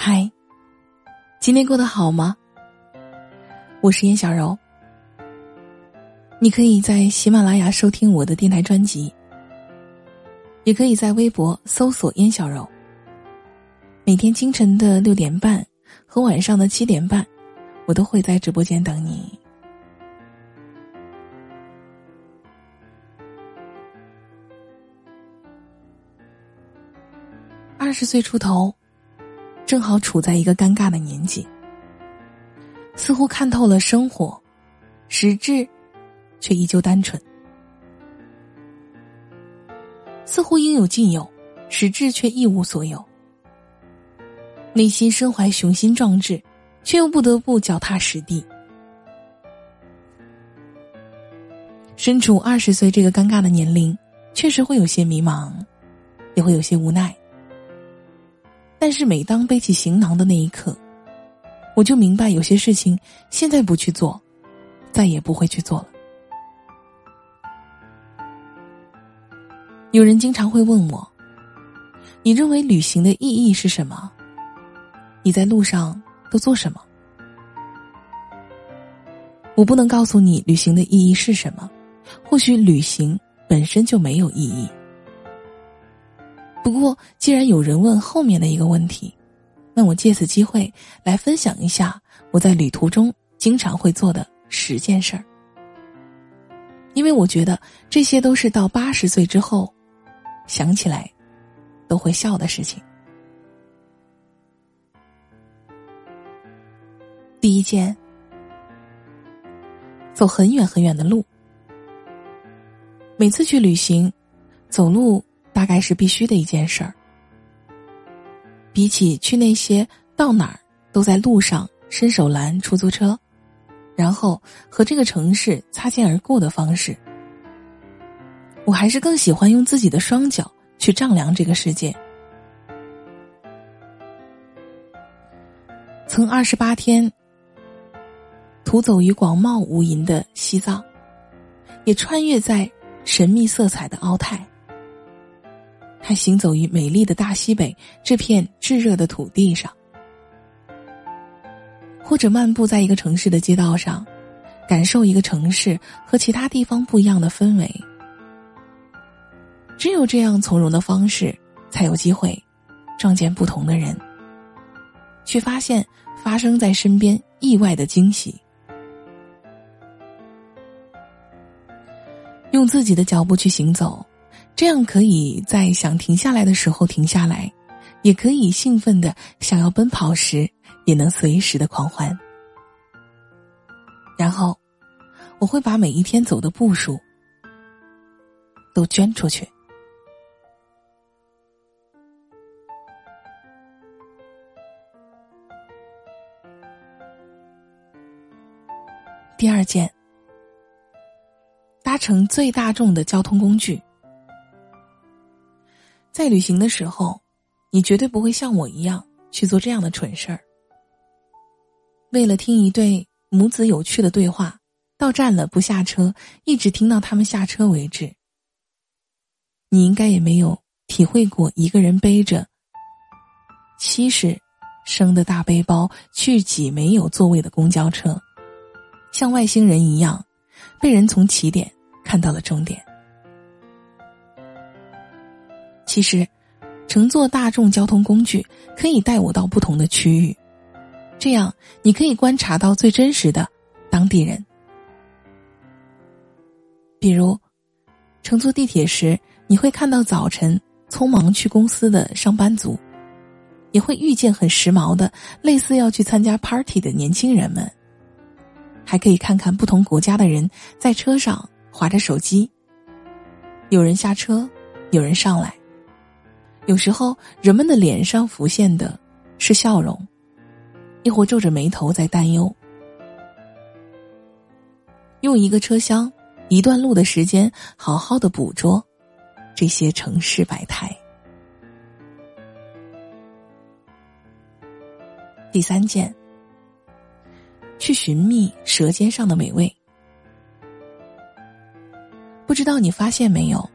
嗨，今天过得好吗？我是燕小柔。你可以在喜马拉雅收听我的电台专辑，也可以在微博搜索“燕小柔”。每天清晨的六点半和晚上的七点半，我都会在直播间等你。二十岁出头。正好处在一个尴尬的年纪，似乎看透了生活，实质却依旧单纯；似乎应有尽有，实质却一无所有。内心身怀雄心壮志，却又不得不脚踏实地。身处二十岁这个尴尬的年龄，确实会有些迷茫，也会有些无奈。但是每当背起行囊的那一刻，我就明白有些事情现在不去做，再也不会去做了。有人经常会问我：“你认为旅行的意义是什么？你在路上都做什么？”我不能告诉你旅行的意义是什么，或许旅行本身就没有意义。不过，既然有人问后面的一个问题，那我借此机会来分享一下我在旅途中经常会做的十件事儿。因为我觉得这些都是到八十岁之后想起来都会笑的事情。第一件，走很远很远的路。每次去旅行，走路。大概是必须的一件事儿。比起去那些到哪儿都在路上伸手拦出租车，然后和这个城市擦肩而过的方式，我还是更喜欢用自己的双脚去丈量这个世界。曾二十八天徒走于广袤无垠的西藏，也穿越在神秘色彩的奥泰。他行走于美丽的大西北这片炙热的土地上，或者漫步在一个城市的街道上，感受一个城市和其他地方不一样的氛围。只有这样从容的方式，才有机会撞见不同的人，去发现发生在身边意外的惊喜。用自己的脚步去行走。这样可以在想停下来的时候停下来，也可以兴奋的想要奔跑时也能随时的狂欢。然后，我会把每一天走的步数都捐出去。第二件，搭乘最大众的交通工具。在旅行的时候，你绝对不会像我一样去做这样的蠢事儿。为了听一对母子有趣的对话，到站了不下车，一直听到他们下车为止。你应该也没有体会过一个人背着七十升的大背包去挤没有座位的公交车，像外星人一样，被人从起点看到了终点。其实，乘坐大众交通工具可以带我到不同的区域，这样你可以观察到最真实的当地人。比如，乘坐地铁时，你会看到早晨匆忙去公司的上班族，也会遇见很时髦的类似要去参加 party 的年轻人们，还可以看看不同国家的人在车上划着手机。有人下车，有人上来。有时候，人们的脸上浮现的是笑容，亦或皱着眉头在担忧。用一个车厢、一段路的时间，好好的捕捉这些城市百态。第三件，去寻觅舌尖上的美味。不知道你发现没有？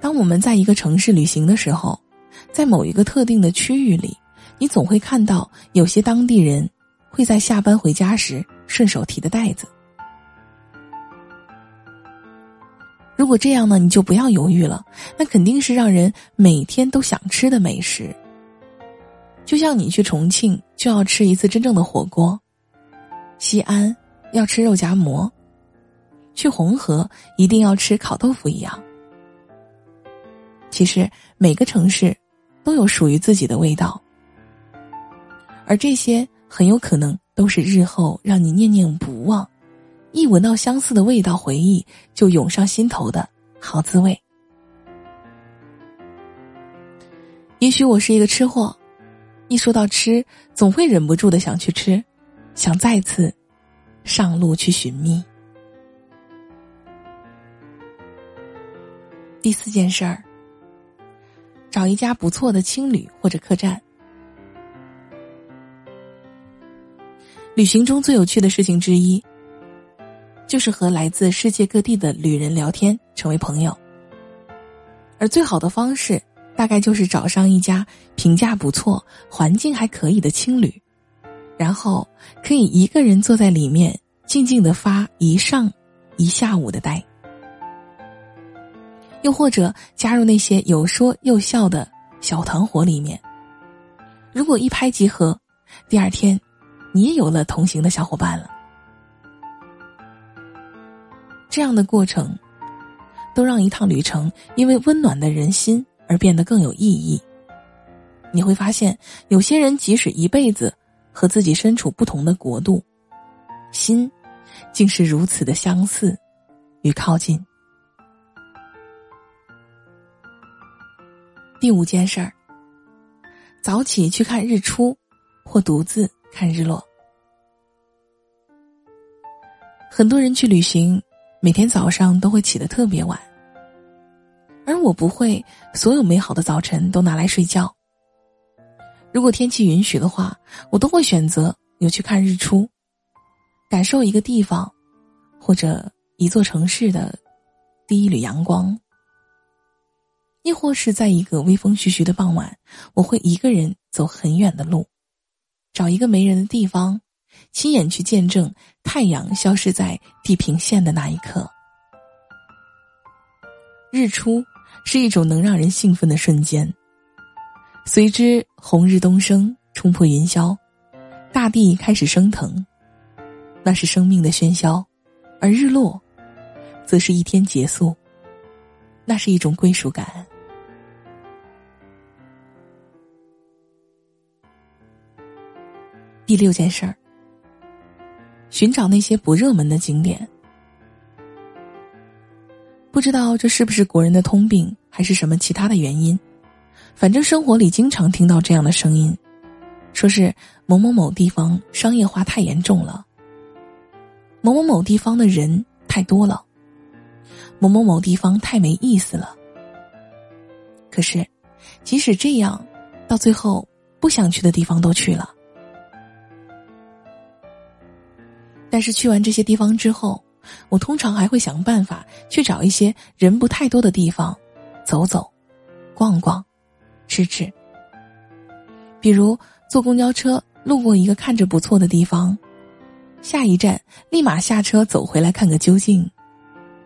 当我们在一个城市旅行的时候，在某一个特定的区域里，你总会看到有些当地人会在下班回家时顺手提的袋子。如果这样呢，你就不要犹豫了，那肯定是让人每天都想吃的美食。就像你去重庆就要吃一次真正的火锅，西安要吃肉夹馍，去红河一定要吃烤豆腐一样。其实每个城市都有属于自己的味道，而这些很有可能都是日后让你念念不忘。一闻到相似的味道，回忆就涌上心头的好滋味。也许我是一个吃货，一说到吃，总会忍不住的想去吃，想再次上路去寻觅。第四件事儿，找一家不错的青旅或者客栈。旅行中最有趣的事情之一。就是和来自世界各地的旅人聊天，成为朋友。而最好的方式，大概就是找上一家评价不错、环境还可以的青旅，然后可以一个人坐在里面，静静的发一上一下午的呆。又或者加入那些有说有笑的小团伙里面，如果一拍即合，第二天，你也有了同行的小伙伴了。这样的过程，都让一趟旅程因为温暖的人心而变得更有意义。你会发现，有些人即使一辈子和自己身处不同的国度，心竟是如此的相似与靠近。第五件事儿，早起去看日出，或独自看日落。很多人去旅行。每天早上都会起得特别晚，而我不会所有美好的早晨都拿来睡觉。如果天气允许的话，我都会选择有去看日出，感受一个地方或者一座城市的第一缕阳光，亦或是在一个微风徐徐的傍晚，我会一个人走很远的路，找一个没人的地方。亲眼去见证太阳消失在地平线的那一刻，日出是一种能让人兴奋的瞬间。随之红日东升，冲破云霄，大地开始升腾，那是生命的喧嚣；而日落，则是一天结束，那是一种归属感。第六件事儿。寻找那些不热门的景点，不知道这是不是国人的通病，还是什么其他的原因。反正生活里经常听到这样的声音，说是某某某地方商业化太严重了，某某某地方的人太多了，某某某地方太没意思了。可是，即使这样，到最后不想去的地方都去了。但是去完这些地方之后，我通常还会想办法去找一些人不太多的地方，走走，逛逛，吃吃。比如坐公交车路过一个看着不错的地方，下一站立马下车走回来看个究竟，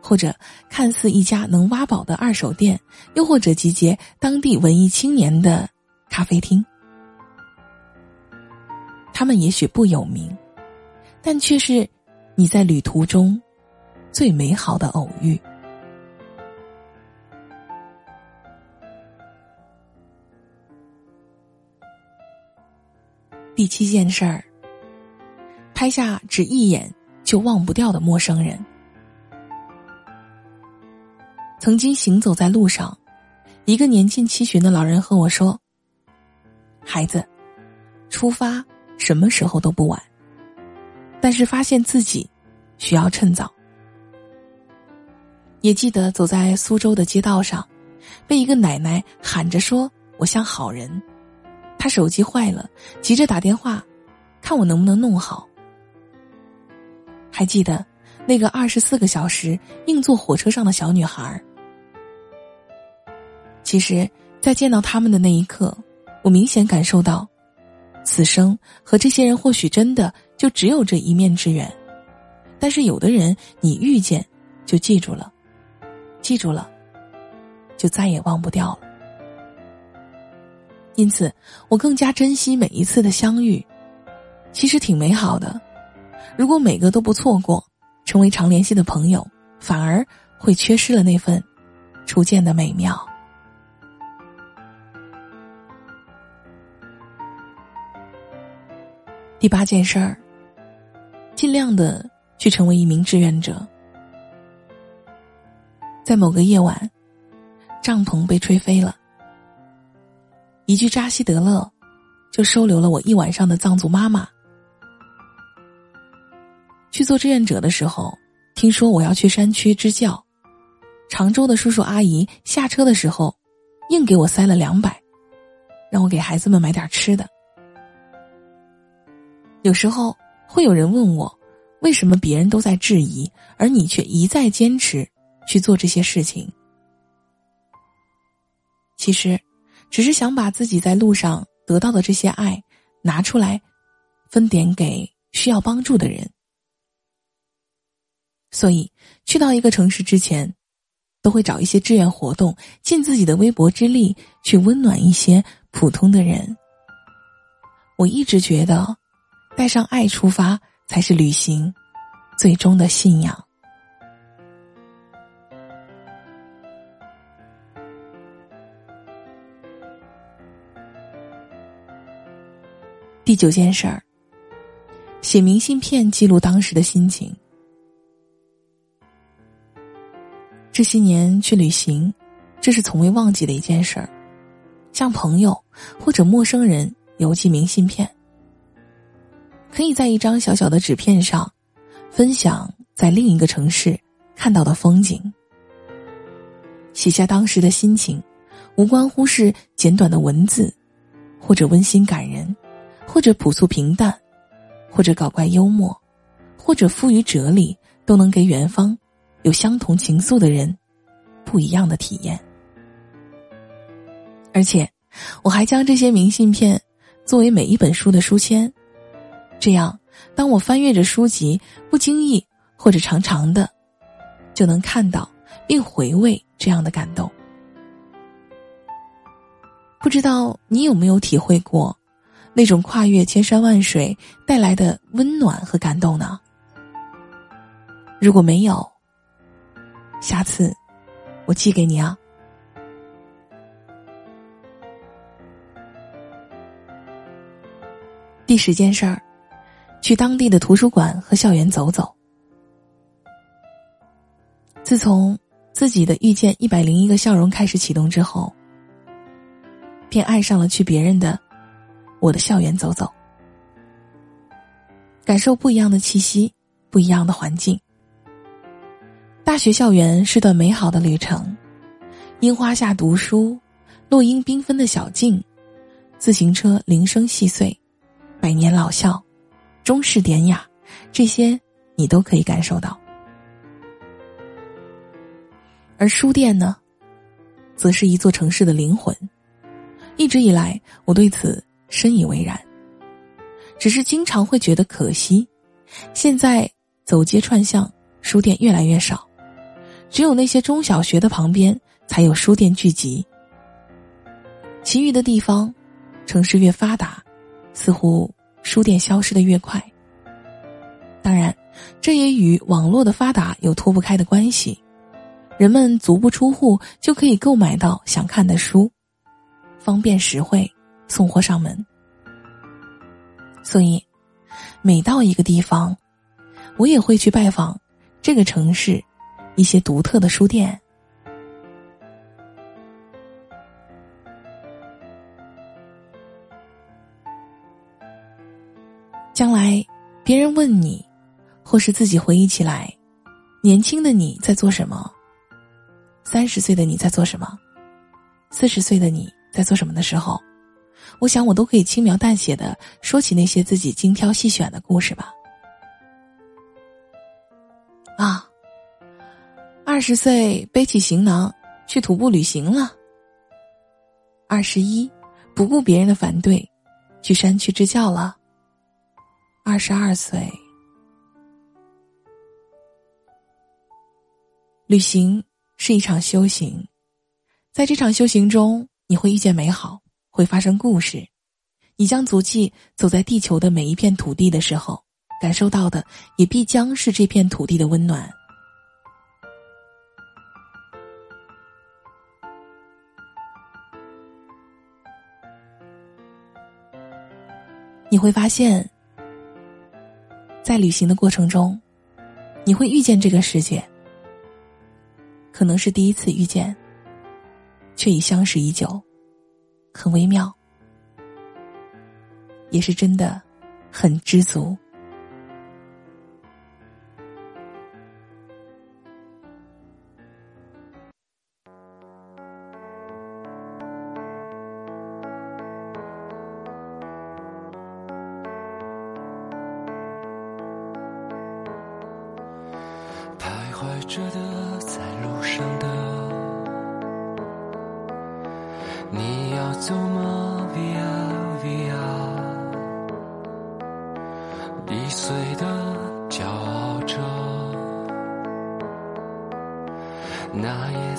或者看似一家能挖宝的二手店，又或者集结当地文艺青年的咖啡厅，他们也许不有名。但却是你在旅途中最美好的偶遇。第七件事儿，拍下只一眼就忘不掉的陌生人。曾经行走在路上，一个年近七旬的老人和我说：“孩子，出发什么时候都不晚。”但是发现自己需要趁早。也记得走在苏州的街道上，被一个奶奶喊着说：“我像好人。”她手机坏了，急着打电话，看我能不能弄好。还记得那个二十四个小时硬坐火车上的小女孩。其实，在见到他们的那一刻，我明显感受到，此生和这些人或许真的就只有这一面之缘，但是有的人你遇见，就记住了，记住了，就再也忘不掉了。因此，我更加珍惜每一次的相遇，其实挺美好的。如果每个都不错过，成为常联系的朋友，反而会缺失了那份初见的美妙。第八件事儿，尽量的去成为一名志愿者。在某个夜晚，帐篷被吹飞了，一句扎西德勒，就收留了我一晚上的藏族妈妈。去做志愿者的时候，听说我要去山区支教，常州的叔叔阿姨下车的时候，硬给我塞了两百，让我给孩子们买点吃的。有时候会有人问我，为什么别人都在质疑，而你却一再坚持去做这些事情？其实，只是想把自己在路上得到的这些爱拿出来，分点给需要帮助的人。所以，去到一个城市之前，都会找一些志愿活动，尽自己的微薄之力去温暖一些普通的人。我一直觉得，带上爱出发才是旅行最终的信仰。第九件事儿，写明信片记录当时的心情。这些年去旅行，这是从未忘记的一件事儿。向朋友或者陌生人邮寄明信片，可以在一张小小的纸片上，分享在另一个城市看到的风景，写下当时的心情，无关乎是简短的文字，或者温馨感人，或者朴素平淡，或者搞怪幽默，或者富于哲理，都能给远方。有相同情愫的人，不一样的体验。而且，我还将这些明信片作为每一本书的书签，这样，当我翻阅着书籍，不经意或者长长的，就能看到并回味这样的感动。不知道你有没有体会过，那种跨越千山万水带来的温暖和感动呢？如果没有，下次，我寄给你啊。第十件事儿，去当地的图书馆和校园走走。自从自己的遇见一百零一个笑容开始启动之后，便爱上了去别人的我的校园走走，感受不一样的气息，不一样的环境。大学校园是段美好的旅程，樱花下读书，落英缤纷的小径，自行车铃声细碎，百年老校，中式典雅，这些你都可以感受到。而书店呢，则是一座城市的灵魂，一直以来我对此深以为然。只是经常会觉得可惜，现在走街串巷，书店越来越少。只有那些中小学的旁边才有书店聚集，其余的地方，城市越发达，似乎书店消失的越快。当然，这也与网络的发达有脱不开的关系，人们足不出户就可以购买到想看的书，方便实惠，送货上门。所以，每到一个地方，我也会去拜访这个城市。一些独特的书店，将来别人问你，或是自己回忆起来，年轻的你在做什么？三十岁的你在做什么？四十岁的你在做什么的时候，我想我都可以轻描淡写的说起那些自己精挑细选的故事吧。啊。二十岁背起行囊去徒步旅行了。二十一，不顾别人的反对，去山区支教了。二十二岁，旅行是一场修行，在这场修行中，你会遇见美好，会发生故事。你将足迹走在地球的每一片土地的时候，感受到的也必将是这片土地的温暖。你会发现，在旅行的过程中，你会遇见这个世界。可能是第一次遇见，却已相识已久，很微妙，也是真的，很知足。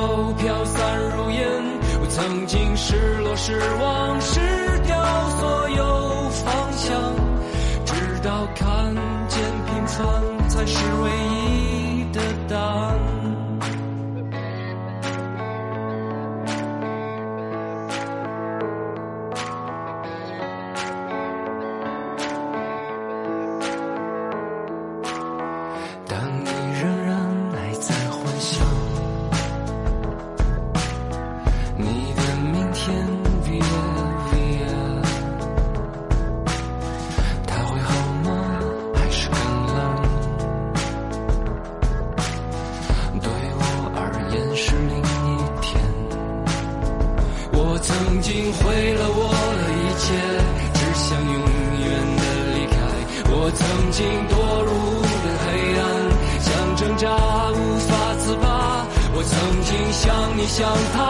都飘散如烟。我曾经失落失望失掉所有方向。直到看见平凡想他